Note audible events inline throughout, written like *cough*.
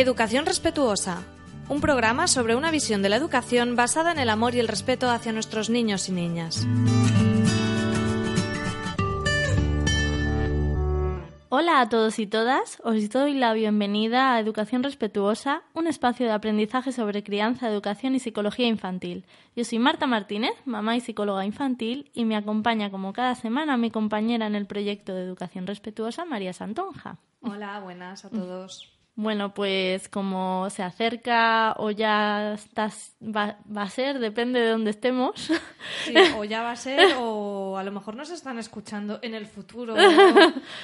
Educación Respetuosa. Un programa sobre una visión de la educación basada en el amor y el respeto hacia nuestros niños y niñas. Hola a todos y todas, os doy la bienvenida a Educación Respetuosa, un espacio de aprendizaje sobre crianza, educación y psicología infantil. Yo soy Marta Martínez, mamá y psicóloga infantil, y me acompaña como cada semana mi compañera en el proyecto de Educación Respetuosa, María Santonja. Hola, buenas a todos. Bueno, pues como se acerca o ya estás, va, a ser, depende de dónde estemos. Sí, o ya va a ser, o a lo mejor nos están escuchando en el futuro,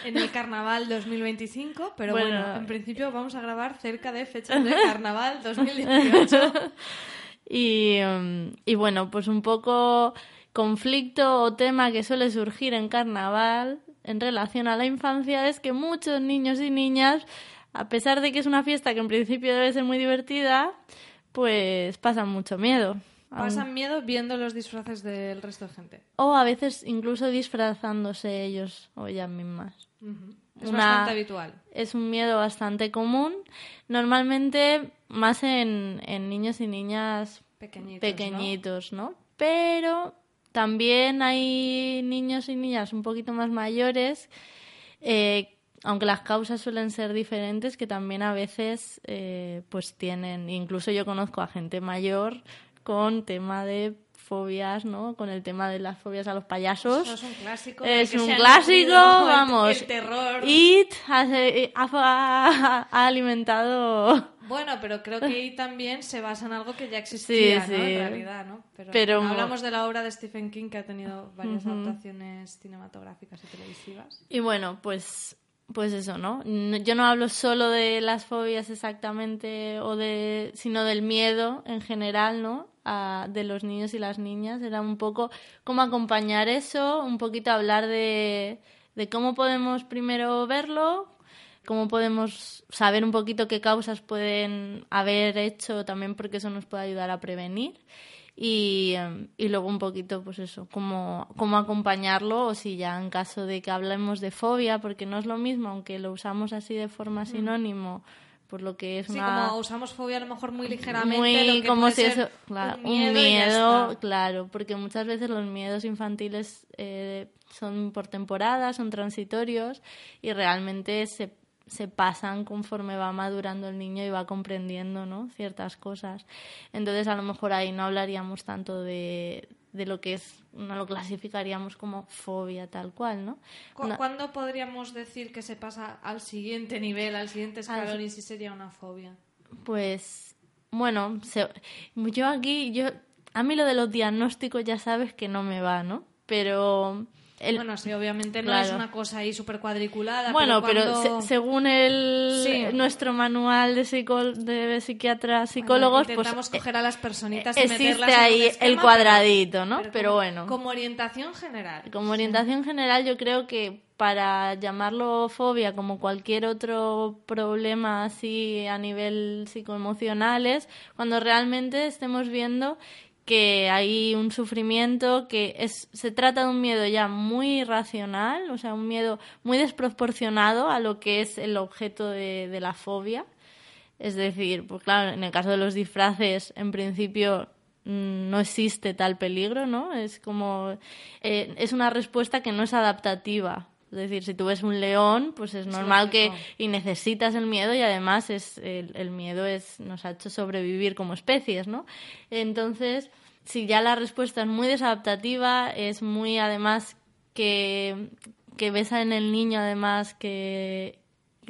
en el carnaval 2025, pero bueno, en principio vamos a grabar cerca de fechas de carnaval 2018. *laughs* Y, um, y bueno, pues un poco conflicto o tema que suele surgir en carnaval en relación a la infancia es que muchos niños y niñas a pesar de que es una fiesta que en principio debe ser muy divertida, pues pasan mucho miedo. Pasan miedo viendo los disfraces del resto de gente. O a veces incluso disfrazándose ellos o ellas mismas. Es bastante habitual. Es un miedo bastante común. Normalmente más en, niños y niñas pequeñitos, ¿no? Pero también hay niños y niñas un poquito más mayores eh, aunque las causas suelen ser diferentes, que también a veces eh, pues tienen, incluso yo conozco a gente mayor con tema de fobias, ¿no? Con el tema de las fobias a los payasos. Eso es un clásico. Es un clásico, vamos. El terror. It ha, alimentado... Bueno, pero creo que It también se basa en algo que ya existía, ¿no? En realidad, ¿no? Pero, hablamos de la obra de Stephen King que ha tenido varias adaptaciones cinematográficas y televisivas. Y bueno, pues pues eso, ¿no? Yo no hablo solo de las fobias exactamente, o de, sino del miedo en general, ¿no? de los niños y las niñas. Era un poco cómo acompañar eso, un poquito hablar de, de cómo podemos primero verlo, cómo podemos saber un poquito qué causas pueden haber hecho también porque eso nos puede ayudar a prevenir y, em, y luego un poquito, pues eso, cómo, cómo acompañarlo o si ya en caso de que hablemos de fobia, porque no es lo mismo, aunque lo usamos así de forma sinónimo, por lo que es sí, una... como usamos fobia a lo mejor muy ligeramente, muy como si eso, claro, un miedo, claro, porque muchas veces los miedos infantiles eh, son por temporada, son transitorios y realmente se se pasan conforme va madurando el niño y va comprendiendo ¿no? ciertas cosas. Entonces, a lo mejor ahí no hablaríamos tanto de, de lo que es, no lo clasificaríamos como fobia tal cual, ¿no? ¿Cuándo podríamos decir que se pasa al siguiente nivel, al siguiente escalón y si sería una fobia? Pues, bueno, yo aquí, yo, a mí lo de los diagnósticos ya sabes que no me va, ¿no? Pero bueno, sí, obviamente no es una cosa ahí súper cuadriculada. Bueno, pero, según el nuestro manual de, de psiquiatras, psicólogos, pues intentamos coger a las personitas y existe ahí el cuadradito, ¿no? Pero, bueno. Como orientación general. Como orientación general, yo creo que para llamarlo fobia, como cualquier otro problema así a nivel psicoemocional, es cuando realmente estemos viendo que hay un sufrimiento que es, se trata de un miedo ya muy irracional, o sea, un miedo muy desproporcionado a lo que es el objeto de, de la fobia. Es decir, pues claro, en el caso de los disfraces, en principio mm, no existe tal peligro, ¿no? Es como eh, es una respuesta que no es adaptativa. Es decir, si tú ves un león, pues es normal que y necesitas el miedo y además es el, el, miedo es nos ha hecho sobrevivir como especies, ¿no? Entonces, si ya la respuesta es muy desadaptativa, es muy además que que ves en el niño además que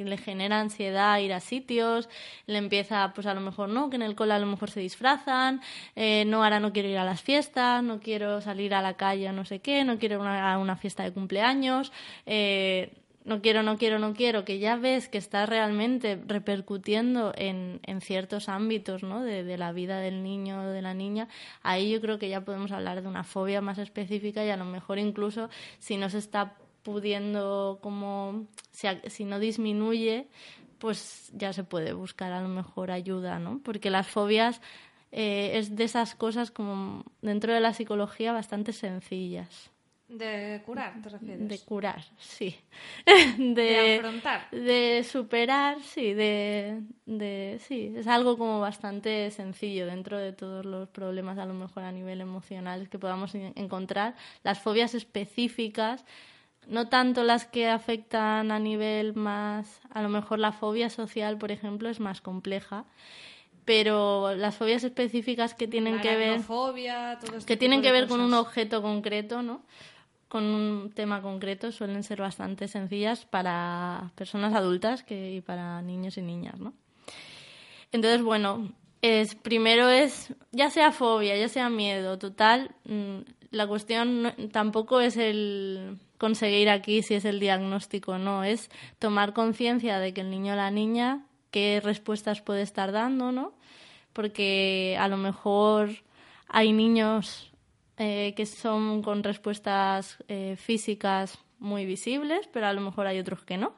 le genera ansiedad ir a sitios, le empieza, pues a lo mejor no, que en el cole a lo mejor se disfrazan, eh, no, ahora no quiero ir a las fiestas, no quiero salir a la calle, no sé qué, no quiero ir a una fiesta de cumpleaños, eh, no quiero, no quiero, no quiero, que ya ves que está realmente repercutiendo en, en ciertos ámbitos ¿no? de, de, la vida del niño o de la niña, ahí yo creo que ya podemos hablar de una fobia más específica y a lo mejor incluso si no se está pudiendo como, si, si no disminuye, pues ya se puede buscar a lo mejor ayuda, ¿no? Porque las fobias eh, es de esas cosas como dentro de la psicología bastante sencillas. De curar, ¿te refieres? De curar, sí. *laughs* De, de afrontar. De superar, sí, de, de, sí. Es algo como bastante sencillo dentro de todos los problemas, a lo mejor a nivel emocional, que podamos encontrar. Las fobias específicas, no tanto las que afectan a nivel más, a lo mejor la fobia social, por ejemplo, es más compleja pero las fobias específicas que tienen que ver este que tienen que ver con un objeto concreto, ¿no? Con un tema concreto suelen ser bastante sencillas para personas adultas que y para niños y niñas, ¿no? Entonces, bueno, es primero es ya sea fobia, ya sea miedo, total, mm, la cuestión tampoco es el conseguir aquí si es el diagnóstico o no, es tomar conciencia de que el niño o la niña qué respuestas puede estar dando, ¿no? Porque a lo mejor hay niños eh, que son con respuestas eh, físicas muy visibles, pero a lo mejor hay otros que no.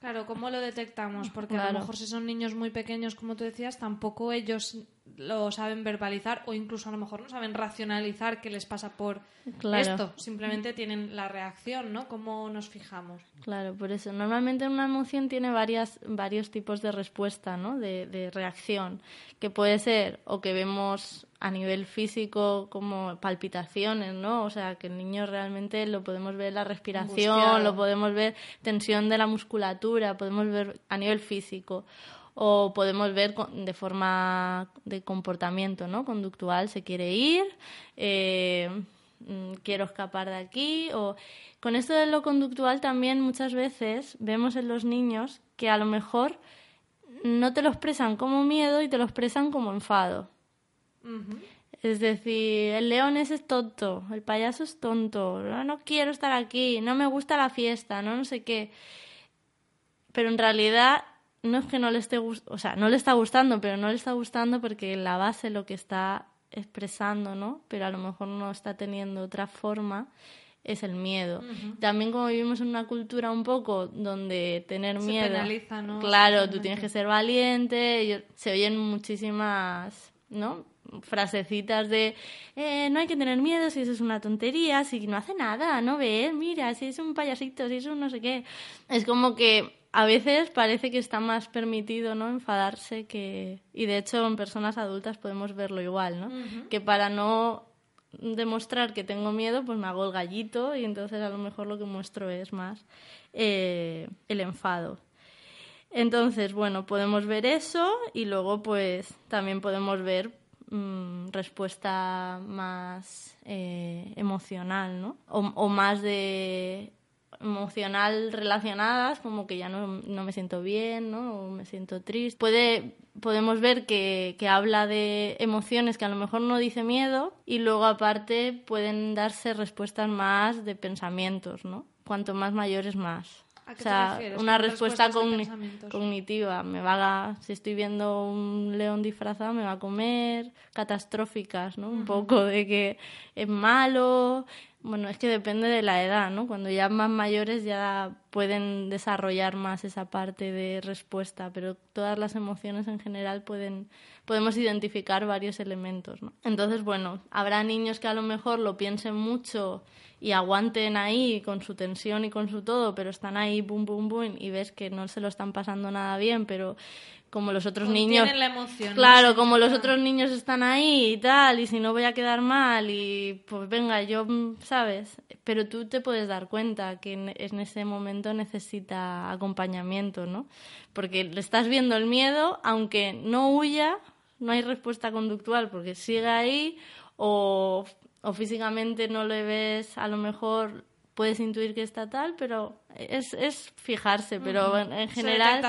Claro, ¿cómo lo detectamos? Porque a lo mejor si son niños muy pequeños, como tú decías, tampoco ellos lo saben verbalizar o incluso a lo mejor no saben racionalizar qué les pasa por esto. Simplemente tienen la reacción, ¿no? ¿Cómo nos fijamos? Claro, por eso. Normalmente una emoción tiene varias, varios tipos de respuesta, ¿no? De, de reacción. Que puede ser o que vemos a nivel físico como palpitaciones, ¿no? O sea, que el niño realmente lo podemos ver la respiración, lo podemos ver tensión de la musculatura, podemos ver a nivel físico o podemos ver de forma de comportamiento, ¿no? Conductual, se quiere ir, eh, mm, quiero escapar de aquí o con esto de lo conductual también muchas veces vemos en los niños que a lo mejor no te lo expresan como miedo y te lo expresan como enfado. Es decir, el león ese es tonto, el payaso es tonto, no, no quiero estar aquí, no me gusta la fiesta, no no sé qué. Pero en realidad no es que no le esté o sea, no le está gustando, pero no le está gustando porque la base lo que está expresando, ¿no? Pero a lo mejor no está teniendo otra forma es el miedo. También como vivimos en una cultura un poco donde tener se miedo, penaliza, ¿no? claro, tú tienes que ser valiente, se oyen muchísimas, ¿no? frasecitas de eh, no hay que tener miedo si eso es una tontería, si no hace nada, no ves, mira, si es un payasito, si es un no sé qué. Es como que a veces parece que está más permitido no enfadarse que y de hecho en personas adultas podemos verlo igual no que para no demostrar que tengo miedo pues me hago el gallito y entonces a lo mejor lo que muestro es más eh, el enfado. Entonces bueno podemos ver eso y luego pues también podemos ver mm, respuesta más eh, emocional no o más de emocional relacionadas, como que ya no, no me siento bien, ¿no? O me siento triste. Puede, podemos ver que, que, habla de emociones que a lo mejor no dice miedo y luego aparte pueden darse respuestas más de pensamientos, ¿no? Cuanto más mayores más. o sea, una respuesta cognitiva. Me va a, si estoy viendo un león disfrazado, me va a comer. Catastróficas, ¿no? Un poco de que es malo, bueno, es que depende de la edad, ¿no? Cuando ya más mayores ya pueden desarrollar más esa parte de respuesta, pero todas las emociones en general pueden podemos identificar varios elementos, ¿no? Entonces, bueno, habrá niños que a lo mejor lo piensen mucho y aguanten ahí con su tensión y con su todo, pero están ahí boom boom boom y ves que no se lo están pasando nada bien, pero como los otros niños. La emoción, claro, como los otros niños están ahí y tal, y si no voy a quedar mal, y pues venga, yo, mm, ¿sabes? Pero tú te puedes dar cuenta que en, ese momento necesita acompañamiento, ¿no? Porque le estás viendo el miedo, aunque no huya, no hay respuesta conductual porque sigue ahí, o, o físicamente no le ves a lo mejor puedes intuir que está tal, pero es, es fijarse, pero en, general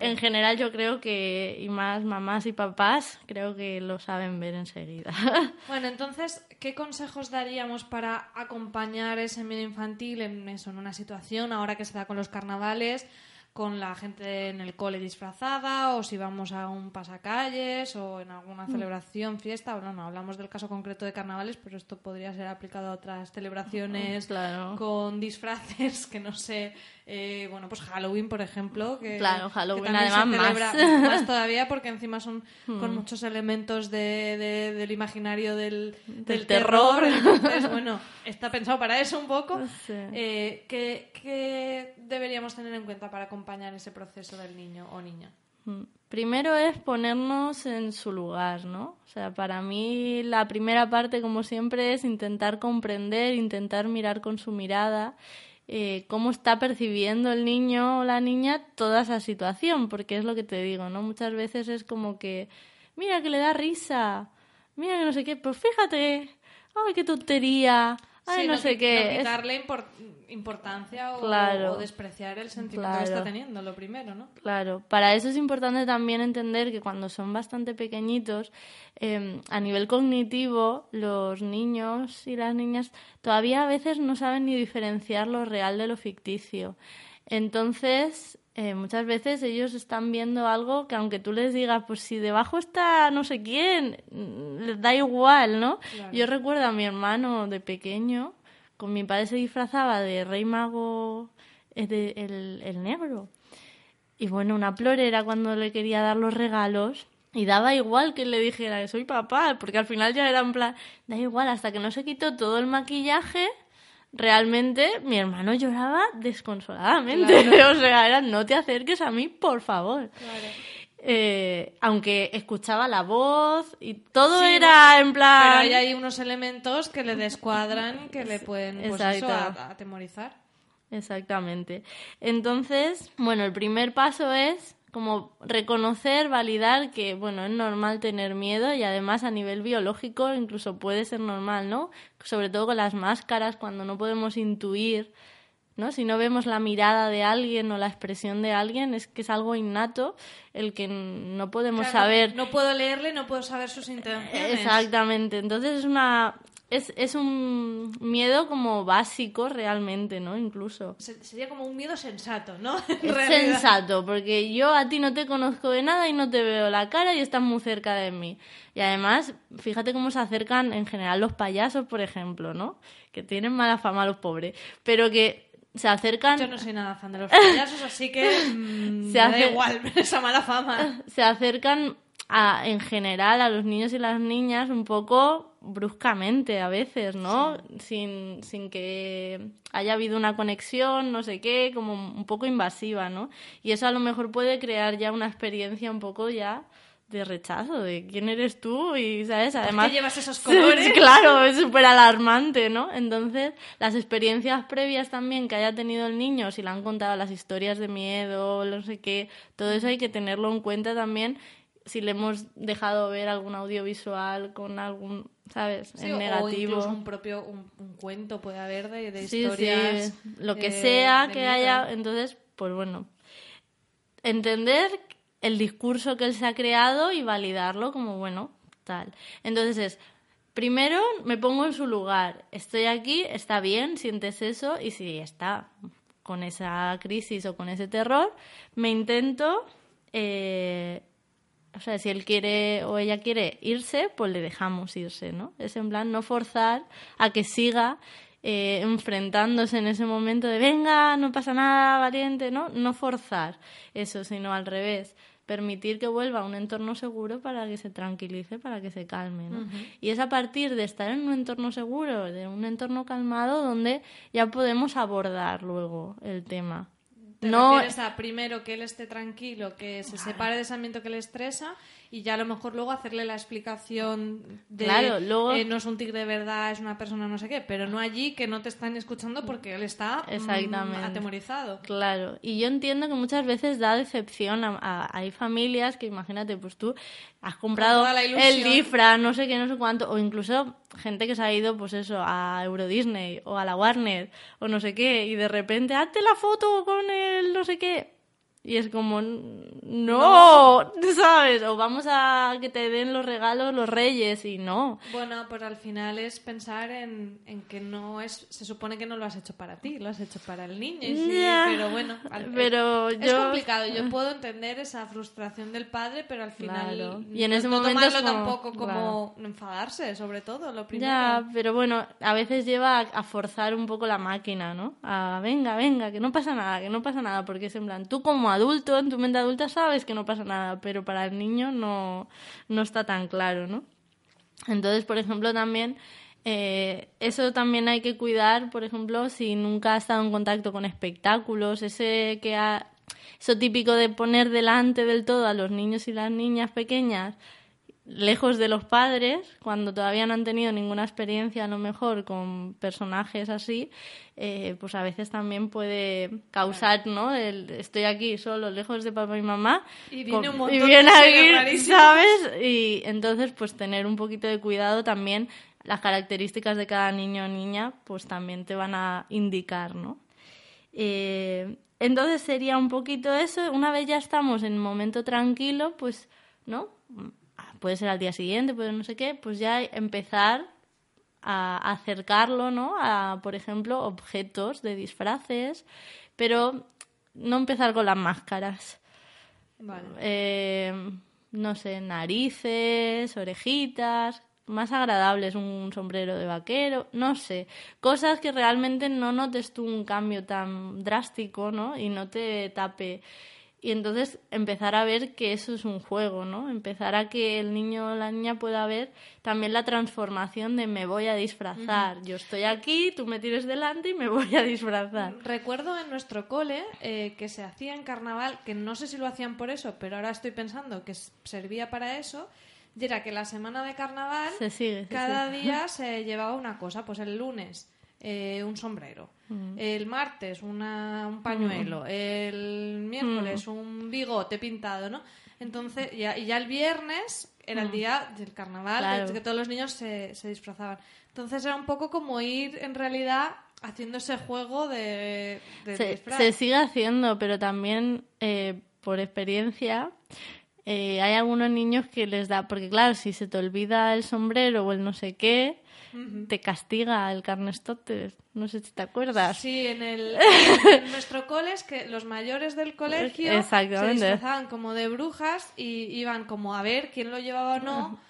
en general yo creo que y más mamás y papás creo que lo saben ver enseguida. *laughs* Bueno, entonces, ¿qué consejos daríamos para acompañar ese miedo infantil en eso, en una situación ahora que se da con los carnavales? Con la gente en el cole disfrazada o si vamos a un pasacalles o en alguna mm. celebración, fiesta. Bueno, no hablamos del caso concreto de carnavales, pero esto podría ser aplicado a otras celebraciones con disfraces *laughs* que no sé eh, bueno, pues Halloween, por ejemplo. Que, claro, Halloween además más. todavía porque encima son con hmm. muchos elementos de, del imaginario del, del, terror. Entonces, bueno, está pensado para eso un poco. *laughs* Eh, ¿qué, deberíamos tener en cuenta para acompañar ese proceso del niño o niña? Hmm. Primero es ponernos en su lugar, ¿no? O sea, para mí la primera parte, como siempre, es intentar comprender, intentar mirar con su mirada eh, cómo está percibiendo el niño o la niña toda esa situación, porque es lo que te digo, ¿no? Muchas veces es como que, mira que le da risa, mira que no sé qué, pues fíjate, ay, qué tontería, ay, no, sé qué. darle importancia o, despreciar el sentimiento que está teniendo, lo primero, ¿no? Claro, para eso es importante también entender que cuando son bastante pequeñitos, em, a nivel cognitivo, los niños y las niñas todavía a veces no saben ni diferenciar lo real de lo ficticio. Entonces, eh, muchas veces ellos están viendo algo que aunque tú les digas, pues si debajo está no sé quién, les da igual, ¿no? Yo recuerdo a mi hermano de pequeño con mi padre se disfrazaba de rey mago eh, el, negro. Y bueno, una era cuando le quería dar los regalos. Y daba igual que le dijera que soy papá, porque al final ya era en plan, da igual, hasta que no se quitó todo el maquillaje, realmente mi hermano lloraba desconsoladamente. *laughs* o sea, era, no te acerques a mí, por favor. Claro. Eh, aunque escuchaba la voz y todo era en plan... Pero hay unos elementos que le descuadran, que le *laughs* pueden pues atemorizar. Exactamente. Entonces, bueno, el primer paso es como reconocer, validar que, bueno, es normal tener miedo y además a nivel biológico incluso puede ser normal, ¿no? Sobre todo con las máscaras, cuando no podemos intuir ¿no? Si no vemos la mirada de alguien o la expresión de alguien, es que es algo innato el que no podemos saber. No puedo leerle, no puedo saber sus intenciones. Exactamente. Entonces es una es, es un miedo como básico realmente, ¿no? Incluso. Sería como un miedo sensato, ¿no? *laughs* Es sensato, porque yo a ti no te conozco de nada y no te veo la cara y estás muy cerca de mí. Y además, fíjate cómo se acercan en general los payasos, por ejemplo, ¿no? Que tienen mala fama los pobres, pero que se acercan. Yo no soy nada fan de los payasos, así que *laughs* mm, se hace... da igual *laughs* esa mala fama. Se acercan a, en general a los niños y las niñas un poco bruscamente a veces, ¿no? Sin, sin que haya habido una conexión, no sé qué, como un poco invasiva, ¿no? Y eso a lo mejor puede crear ya una experiencia un poco ya de rechazo, de quién eres tú y, ¿sabes? Además... ¿Por qué llevas esos *laughs* colores? claro, es súper alarmante, ¿no? Entonces, las experiencias previas también que haya tenido el niño, si le han contado las historias de miedo, no sé qué, todo eso hay que tenerlo en cuenta también si le hemos dejado ver algún audiovisual con algún, ¿sabes? en negativo. O incluso un propio un, cuento puede haber de, de historias. Sí. Lo que sea que haya, entonces, pues bueno, entender el discurso que él se ha creado y validarlo como, bueno, tal. Entonces es, primero me pongo en su lugar, estoy aquí, está bien, sientes eso y si está con esa crisis o con ese terror, me intento, eh, o sea, si él quiere o ella quiere irse, pues le dejamos irse, ¿no? Es en plan no forzar a que siga eh, enfrentándose en ese momento de venga, no pasa nada, valiente, ¿no? No forzar eso, sino al revés permitir que vuelva a un entorno seguro para que se tranquilice, para que se calme. ¿no? Y es a partir de estar en un entorno seguro, de un entorno calmado, donde ya podemos abordar luego el tema. Te no refieres a primero que él esté tranquilo, que se separe de ese ambiente que le estresa y ya a lo mejor luego hacerle la explicación de Claro, luego- eh, no es un tigre de verdad, es una persona no sé qué, pero no allí que no te están escuchando porque él está mm, Exactamente. atemorizado. Claro, y yo entiendo que muchas veces da decepción. A, a- hay familias que, imagínate, pues tú has comprado el disfraz, no sé qué, no sé cuánto, o incluso gente que se ha ido, pues eso, a Euro Disney o a la Warner o no sé qué, y de repente, hazte la foto con el no sé qué. Y es como, no, *laughs* ¿sabes? O vamos a que te den los regalos los reyes y no. Bueno, pues al final es pensar en, en que no es, se supone que no lo has hecho para ti, lo has hecho para el niño. sí, Ya, pero bueno, al- pero es yo- complicado. Yo *laughs* puedo entender esa frustración del padre, pero al final Claro. Y en no- ese no momento es tomarlo como- tampoco como enfadarse, sobre todo lo primero. Ya, pero bueno, a veces lleva a, a forzar un poco la máquina, ¿no? A venga, venga, que no pasa nada, que no pasa nada, porque es en plan, tú como adulto, en tu mente adulta sabes que no pasa nada, pero para el niño no, no está tan claro, ¿no? Entonces, por ejemplo, también eh, eso también hay que cuidar, por ejemplo, si nunca ha estado en contacto con espectáculos, ese que ha, eso típico de poner delante del todo a los niños y las niñas pequeñas lejos de los padres, cuando todavía no han tenido ninguna experiencia a lo mejor con personajes así, eh, pues a veces también puede causar, ¿no? El, estoy aquí solo, lejos de papá y mamá. Y viene con- un montón y de viene seres aquí. ¿sabes? Y entonces, pues tener un poquito de cuidado también, las características de cada niño o niña, pues también te van a indicar, ¿no? Eh, entonces sería un poquito eso. Una vez ya estamos en un momento tranquilo, pues, ¿no? Puede ser al día siguiente, puede no sé qué, pues ya empezar a acercarlo, ¿no? A, por ejemplo, objetos de disfraces, pero no empezar con las máscaras. Vale. Eh, no sé, narices, orejitas, más agradables, un sombrero de vaquero, no sé, cosas que realmente no notes tú un cambio tan drástico, ¿no? Y no te tape. Y entonces empezar a ver que eso es un juego, ¿no? Empezar a que el niño o la niña pueda ver también la transformación de me voy a disfrazar. Yo estoy aquí, tú me tienes delante y me voy a disfrazar. Recuerdo en nuestro cole eh, que se hacía en carnaval, que no sé si lo hacían por eso, pero ahora estoy pensando que servía para eso, y era que la semana de carnaval Se sigue. se cada sigue. día se llevaba una cosa, pues el lunes eh, un sombrero, el martes una, un pañuelo, el miércoles un bigote pintado, ¿no? Entonces, ya, y ya el viernes era el día del carnaval, Claro. que todos los niños se, se disfrazaban. Entonces era un poco como ir en realidad haciendo ese juego de, de se, se sigue haciendo, pero también eh, por experiencia eh, hay algunos niños que les da, porque claro, si se te olvida el sombrero o el no sé qué, te castiga el carnestotes. No sé si te acuerdas. Sí, en, el, *laughs* en nuestro cole es que los mayores del colegio se disfrazaban como de brujas y iban como a ver quién lo llevaba o no.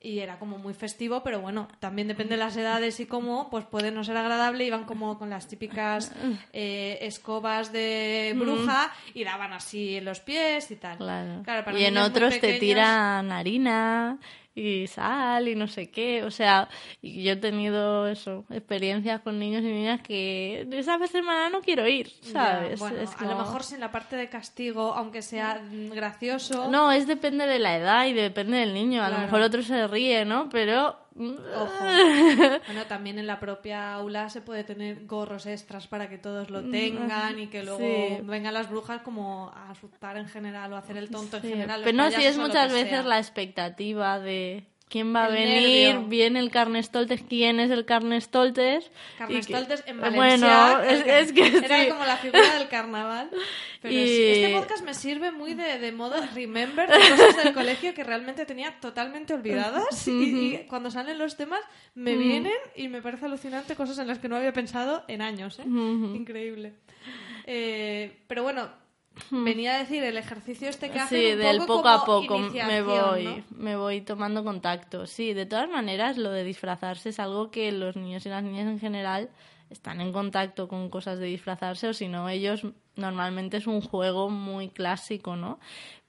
Y era como muy festivo, pero bueno, también depende de las edades y cómo, pues puede no ser agradable. Iban como con las típicas eh, escobas de bruja y daban así en los pies y tal. Claro. para y en otros te tiran harina y sal y no sé qué. O sea, yo he tenido eso, experiencias con niños y niñas que esa vez semana no quiero ir, Ya, ¿sabes? bueno, Es a lo mejor sin la parte de castigo, aunque sea mm, gracioso. No, es depende de la edad y depende del niño. A lo mejor otro se ríe, ¿no? Pero... mm, Ojo. *laughs* Bueno, también en la propia aula se puede tener gorros extras para que todos lo tengan y que luego Sí. vengan las brujas como a asustar en general o hacer el tonto en general. Pero no, si es muchas veces sea. la expectativa de quién va a El venir, nervio. viene el carnestoltes, quién es el carnestoltes. Carnestoltes en Bueno, Valencia. es, es que *laughs* Era sí. como la figura del carnaval. Pero Y- sí, este podcast me sirve muy de, de modo remember de cosas del colegio que realmente tenía totalmente olvidadas. *laughs* y, y cuando salen los temas me vienen y me parece alucinante cosas en las que no había pensado en años. ¿eh? Increíble. Eh, pero bueno, venía a decir el ejercicio este que hacen Sí, un del poco poco a poco me voy, ¿no? me voy tomando contacto. Sí, de todas maneras, lo de disfrazarse es algo que los niños y las niñas en general están en contacto con cosas de disfrazarse, o si no, ellos normalmente es un juego muy clásico, ¿no?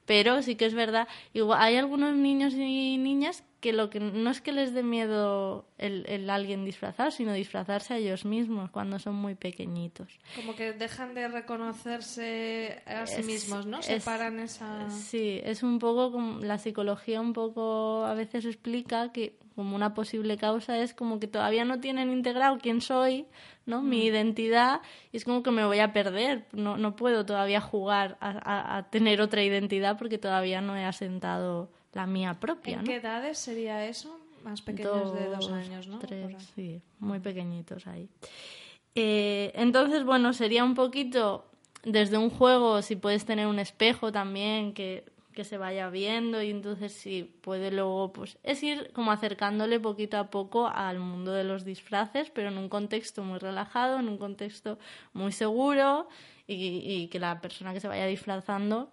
Pero sí que es verdad, igual, hay algunos niños y niñas que lo que no es que les dé miedo el, el, alguien disfrazar, sino disfrazarse a ellos mismos cuando son muy pequeñitos. Como que dejan de reconocerse a sí mismos, ¿no? Separan esa... Sí, es un poco como la psicología un poco a veces explica que como una posible causa es como que todavía no tienen integrado quién soy, ¿no? Mi mm. identidad y es como que me voy a perder, no, no puedo todavía jugar a, a tener otra identidad porque todavía no he asentado la mía propia. ¿En qué edades sería eso? Más pequeños de dos años, ¿no? Tres, sí, muy pequeñitos ahí. Eh, entonces, bueno, sería un poquito desde un juego, si puedes tener un espejo también que, que se vaya viendo y entonces si puede luego, pues es ir como acercándole poquito a poco al mundo de los disfraces, pero en un contexto muy relajado, en un contexto muy seguro y, y que la persona que se vaya disfrazando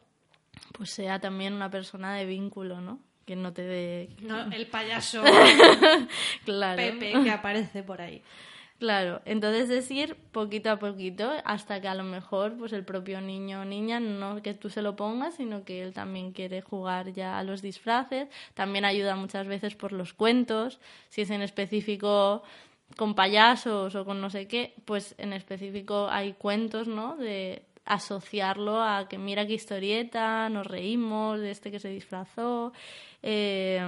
pues sea también una persona de vínculo, ¿no? Que no te dé... No, el payaso *laughs* claro. Pepe que aparece por ahí. Claro, entonces decir poquito a poquito hasta que a lo mejor pues el propio niño o niña no que tú se lo pongas, sino que él también quiere jugar ya a los disfraces. También ayuda muchas veces por los cuentos, si es en específico con payasos o con no sé qué, pues en específico hay cuentos, ¿no? De asociarlo a que mira qué historieta, nos reímos de este que se disfrazó, eh,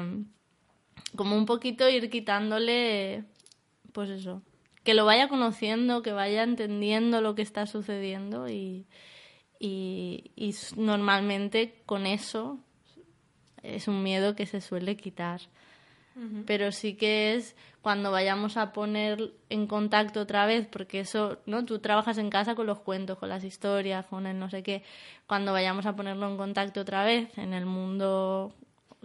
como un poquito ir quitándole, pues eso, que lo vaya conociendo, que vaya entendiendo lo que está sucediendo y, y, y normalmente con eso es un miedo que se suele quitar pero sí que es cuando vayamos a poner en contacto otra vez, porque eso, ¿no? Tú trabajas en casa con los cuentos, con las historias, con el no sé qué, cuando vayamos a ponerlo en contacto otra vez en el mundo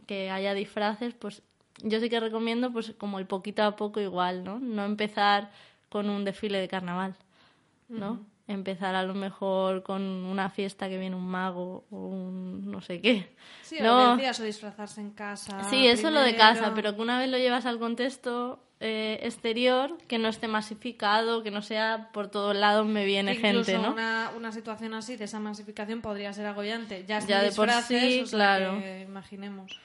que haya disfraces, pues yo sí que recomiendo pues como el poquito a poco igual, ¿no? No empezar con un desfile de carnaval, ¿no? empezar a lo mejor con una fiesta que viene un mago o un no sé qué. Sí, ¿no? decías, o disfrazarse en casa. Sí, eso es lo de casa, pero que una vez lo llevas al contexto eh, exterior, que no esté masificado, que no sea por todos lados me viene gente, ¿no? Una, una situación así, de esa masificación, podría ser agobiante. Ya, ya de por sí, claro. imaginemos.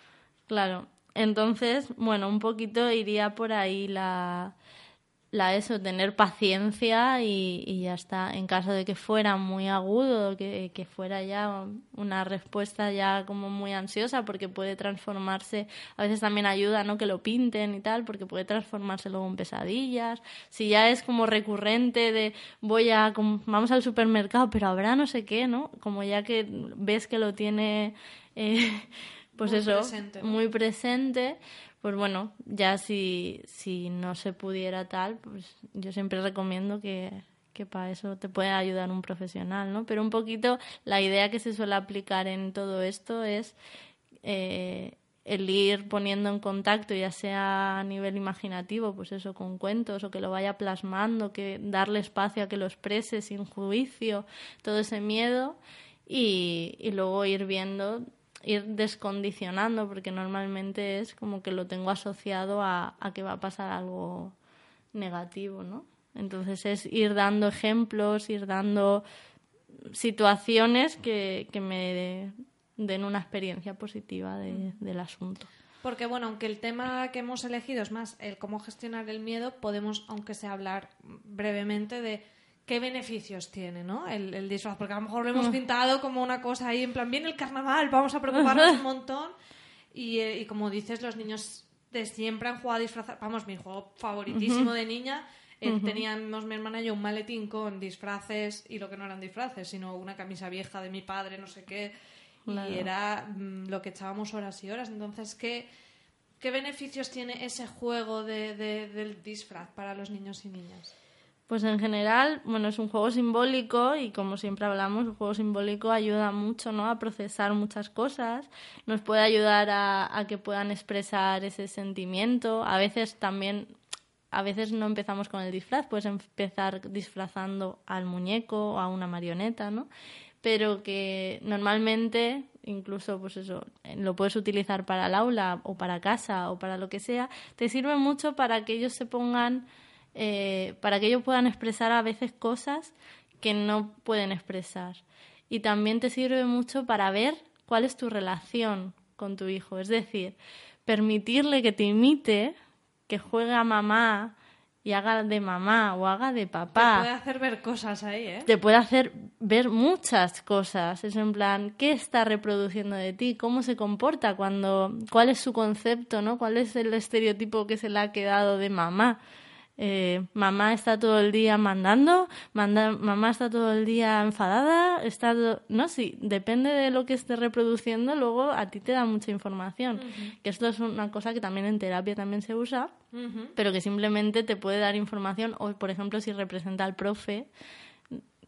Claro. Entonces, bueno, un poquito iría por ahí la la eso, tener paciencia y, y, ya está. En caso de que fuera muy agudo, que, que, fuera ya una respuesta ya como muy ansiosa, porque puede transformarse, a veces también ayuda, ¿no? Que lo pinten y tal, porque puede transformarse luego en pesadillas. Si ya es como recurrente de voy a, vamos al supermercado, pero habrá no sé qué, ¿no? Como ya que ves que lo tiene, eh, *laughs* pues eso, muy presente pues bueno, ya si, si no se pudiera tal, pues yo siempre recomiendo que, que para eso te puede ayudar un profesional, ¿no? Pero un poquito la idea que se suele aplicar en todo esto es eh, el ir poniendo en contacto, ya sea a nivel imaginativo, pues eso, con cuentos, o que lo vaya plasmando, que darle espacio a que lo exprese sin juicio, todo ese miedo, y, y luego ir viendo ir descondicionando, porque normalmente es como que lo tengo asociado a, a que va a pasar algo negativo, ¿no? Entonces es ir dando ejemplos, ir dando situaciones que, que me den una experiencia positiva de, del asunto. Porque bueno, aunque el tema que hemos elegido es más el cómo gestionar el miedo, podemos, aunque sea hablar brevemente de qué beneficios tiene, ¿no? El, disfraz, porque a lo mejor lo hemos mm. pintado como una cosa ahí, en plan, viene el carnaval, vamos a preocuparnos un montón. Eh, y, como dices, los niños de siempre han jugado a disfrazar. Vamos, mi juego favoritísimo de niña. Eh, teníamos mi hermana y yo un maletín con disfraces y lo que no eran disfraces, sino una camisa vieja de mi padre, no sé qué. Y era mm, lo que echábamos horas y horas. Entonces, ¿qué, qué beneficios tiene ese juego de, del disfraz para los niños y niñas? Pues en general, bueno, es un juego simbólico y como siempre hablamos, el juego simbólico ayuda mucho, ¿no? A procesar muchas cosas, nos puede ayudar a, que puedan expresar ese sentimiento. A veces también, a veces no empezamos con el disfraz, puedes empezar disfrazando al muñeco o a una marioneta, ¿no? Pero que normalmente incluso pues eso, lo puedes utilizar para el aula o para casa o para lo que sea, te sirve mucho para que ellos se pongan eh, para que ellos puedan expresar a veces cosas que no pueden expresar. Y también te sirve mucho para ver cuál es tu relación con tu hijo. Es decir, permitirle que te imite, que juegue a mamá y haga de mamá o haga de papá. Te puede hacer ver cosas ahí, ¿eh? Te puede hacer ver muchas cosas. Es en plan, ¿qué está reproduciendo de ti? ¿Cómo se comporta cuando... ¿Cuál es su concepto, no? ¿Cuál es el estereotipo que se le ha quedado de mamá? Eh, mamá está todo el día mandando, mamá está todo el día enfadada, está no sí, depende de lo que esté reproduciendo, luego a ti te da mucha información. Que esto es una cosa que también en terapia también se usa, pero que simplemente te puede dar información, o por ejemplo si representa al profe,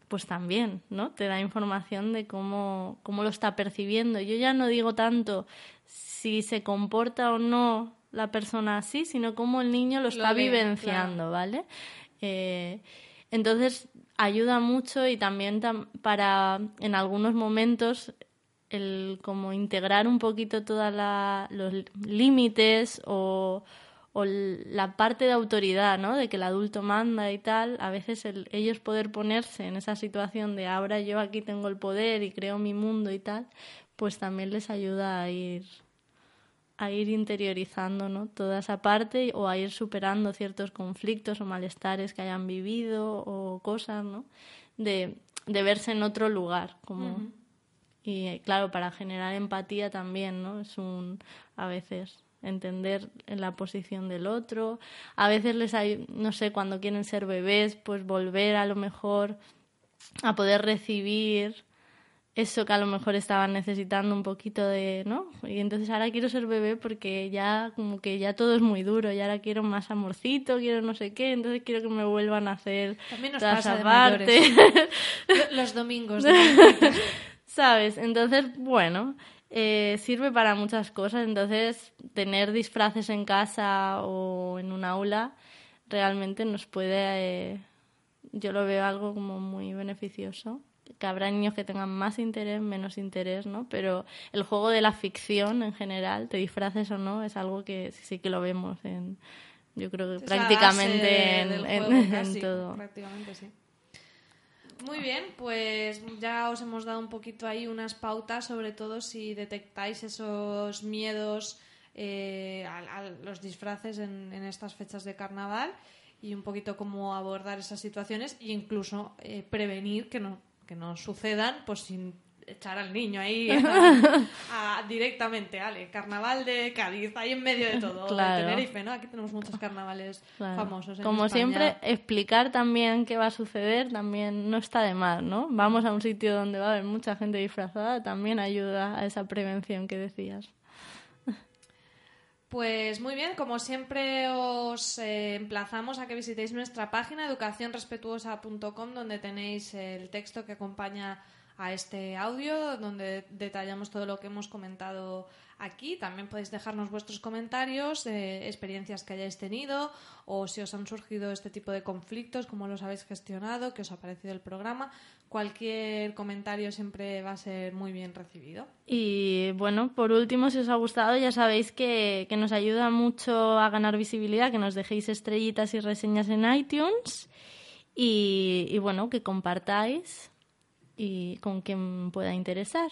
pues también, ¿no? Te da información de cómo, cómo lo está percibiendo. Yo ya no digo tanto si se comporta o no la persona así, sino cómo el niño lo está vivenciando, ¿vale? Eh, entonces ayuda mucho y también para en algunos momentos el como integrar un poquito todos los límites o, la parte de autoridad, ¿no? De que el adulto manda y tal, a veces ellos poder ponerse en esa situación de ahora yo aquí tengo el poder y creo mi mundo y tal, pues también les ayuda a ir a ir interiorizando ¿no? toda esa parte o a ir superando ciertos conflictos o malestares que hayan vivido o cosas, ¿no? De, de verse en otro lugar. Como... Y claro, para generar empatía también, ¿no? Es un, a veces, entender en la posición del otro. A veces les hay, no sé, cuando quieren ser bebés, pues volver a lo mejor a poder recibir eso que a lo mejor estaban necesitando un poquito de, ¿no? Y entonces ahora quiero ser bebé porque ya como que ya todo es muy duro, y ahora quiero más amorcito, quiero no sé qué, entonces quiero que me vuelvan a hacer También nos pasa *laughs* Los domingos. *laughs* ¿Sabes? Entonces, bueno, eh, sirve para muchas cosas, entonces tener disfraces en casa o en un aula realmente nos puede, eh, yo lo veo algo como muy beneficioso que habrá niños que tengan más interés, menos interés, ¿no? Pero el juego de la ficción en general, te disfraces o no, es algo que sí que lo vemos en, yo creo que prácticamente en, *laughs* todo. Prácticamente sí. Muy bien, pues ya os hemos dado un poquito ahí unas pautas, sobre todo si detectáis esos miedos eh, a, los disfraces en, estas fechas de carnaval y un poquito cómo abordar esas situaciones e incluso eh, prevenir que no que no sucedan, pues sin echar al niño ahí *laughs* directamente, Ale, carnaval de Cádiz, ahí en medio de todo, de Tenerife, ¿no? Aquí tenemos muchos carnavales famosos. Como siempre, explicar también qué va a suceder también no está de mal, ¿no? Vamos a un sitio donde va a haber mucha gente disfrazada, también ayuda a esa prevención que decías. Pues muy bien, como siempre os eh, emplazamos a que visitéis nuestra página educacionrespetuosa.com donde tenéis el texto que acompaña a este audio, donde detallamos todo lo que hemos comentado aquí. También podéis dejarnos vuestros comentarios, de experiencias que hayáis tenido o si os han surgido este tipo de conflictos, cómo los habéis gestionado, qué os ha parecido el programa. Cualquier comentario siempre va a ser muy bien recibido. Y bueno, por último, si os ha gustado, ya sabéis que, nos ayuda mucho a ganar visibilidad, que nos dejéis estrellitas y reseñas en iTunes y, y bueno, que compartáis y con quien pueda interesar.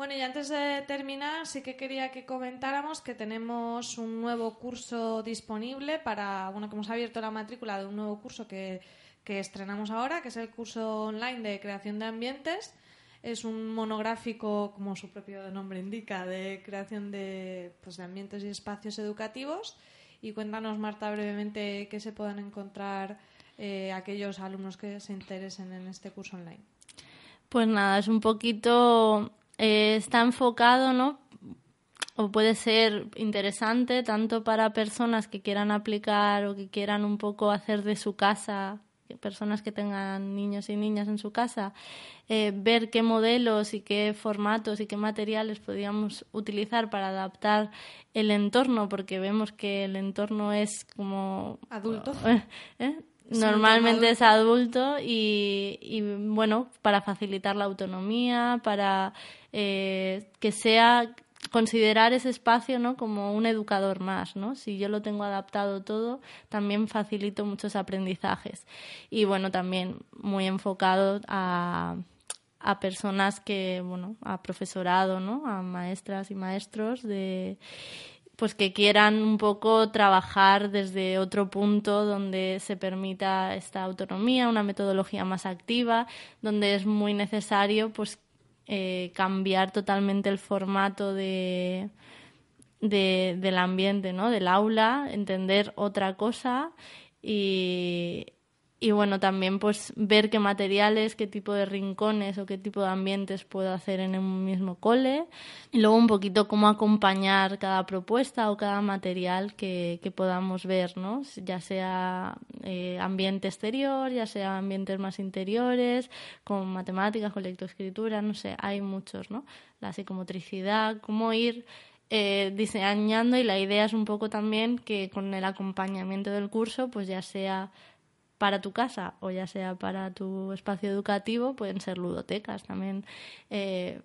Bueno, y antes de terminar, sí que quería que comentáramos que tenemos un nuevo curso disponible para, bueno, que hemos abierto la matrícula de un nuevo curso que, estrenamos ahora, que es el curso online de creación de ambientes. Es un monográfico, como su propio nombre indica, de creación de, pues, de ambientes y espacios educativos. Y cuéntanos, Marta, brevemente qué se puedan encontrar eh, aquellos alumnos que se interesen en este curso online. Pues nada, es un poquito eh, está enfocado, ¿no? O puede ser interesante tanto para personas que quieran aplicar o que quieran un poco hacer de su casa, personas que tengan niños y niñas en su casa, eh, ver qué modelos y qué formatos y qué materiales podríamos utilizar para adaptar el entorno, porque vemos que el entorno es como... Adulto. *laughs* ¿eh? Normalmente es adulto y, y, bueno, para facilitar la autonomía, para eh, que sea considerar ese espacio ¿no? como un educador más. ¿no? Si yo lo tengo adaptado todo, también facilito muchos aprendizajes. Y bueno, también muy enfocado a, a personas que, bueno, a profesorado, ¿no? A maestras y maestros de pues que quieran un poco trabajar desde otro punto donde se permita esta autonomía, una metodología más activa, donde es muy necesario pues eh, cambiar totalmente el formato de, de, del ambiente, ¿no? del aula, entender otra cosa y, y bueno, también pues ver qué materiales, qué tipo de rincones o qué tipo de ambientes puedo hacer en un mismo cole. Y luego un poquito cómo acompañar cada propuesta o cada material que, que podamos ver, ¿no? Ya sea eh, ambiente exterior, ya sea ambientes más interiores, con matemáticas, con lectoescritura, no sé, hay muchos, ¿no? La psicomotricidad, cómo ir eh, diseñando y la idea es un poco también que con el acompañamiento del curso, pues ya sea para tu casa o ya sea para tu espacio educativo, pueden ser ludotecas también. Eh,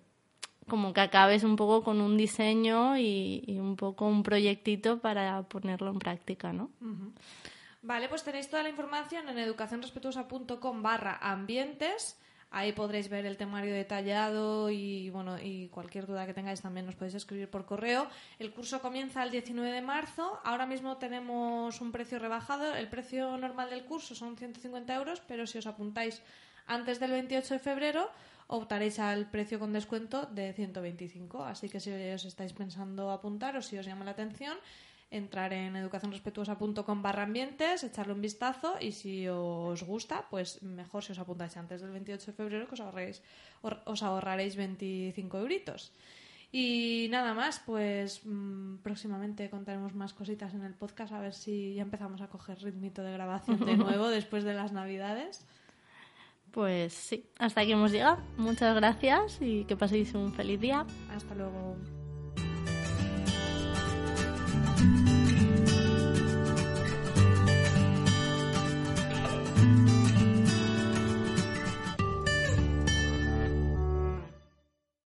como que acabes un poco con un diseño y, un poco un proyectito para ponerlo en práctica, ¿no? Vale, pues tenéis toda la información en educacionrespetuosa.com barra ambientes Ahí podréis ver el temario detallado y bueno y cualquier duda que tengáis también nos podéis escribir por correo. El curso comienza el 19 de marzo. Ahora mismo tenemos un precio rebajado. El precio normal del curso son 150 euros, pero si os apuntáis antes del 28 de febrero optaréis al precio con descuento de 125. Así que si os estáis pensando apuntar o si os llama la atención, entrar en educacionrespetuosa.com barra ambientes, echarle un vistazo y si os gusta, pues mejor si os apuntáis antes del 28 de febrero que os, ahorréis, os ahorraréis 25 euritos. Y nada más, pues mm, próximamente contaremos más cositas en el podcast a ver si ya empezamos a coger ritmito de grabación de *laughs* nuevo después de las navidades. Pues sí, hasta aquí hemos llegado. Muchas gracias y que paséis un feliz día. Hasta luego.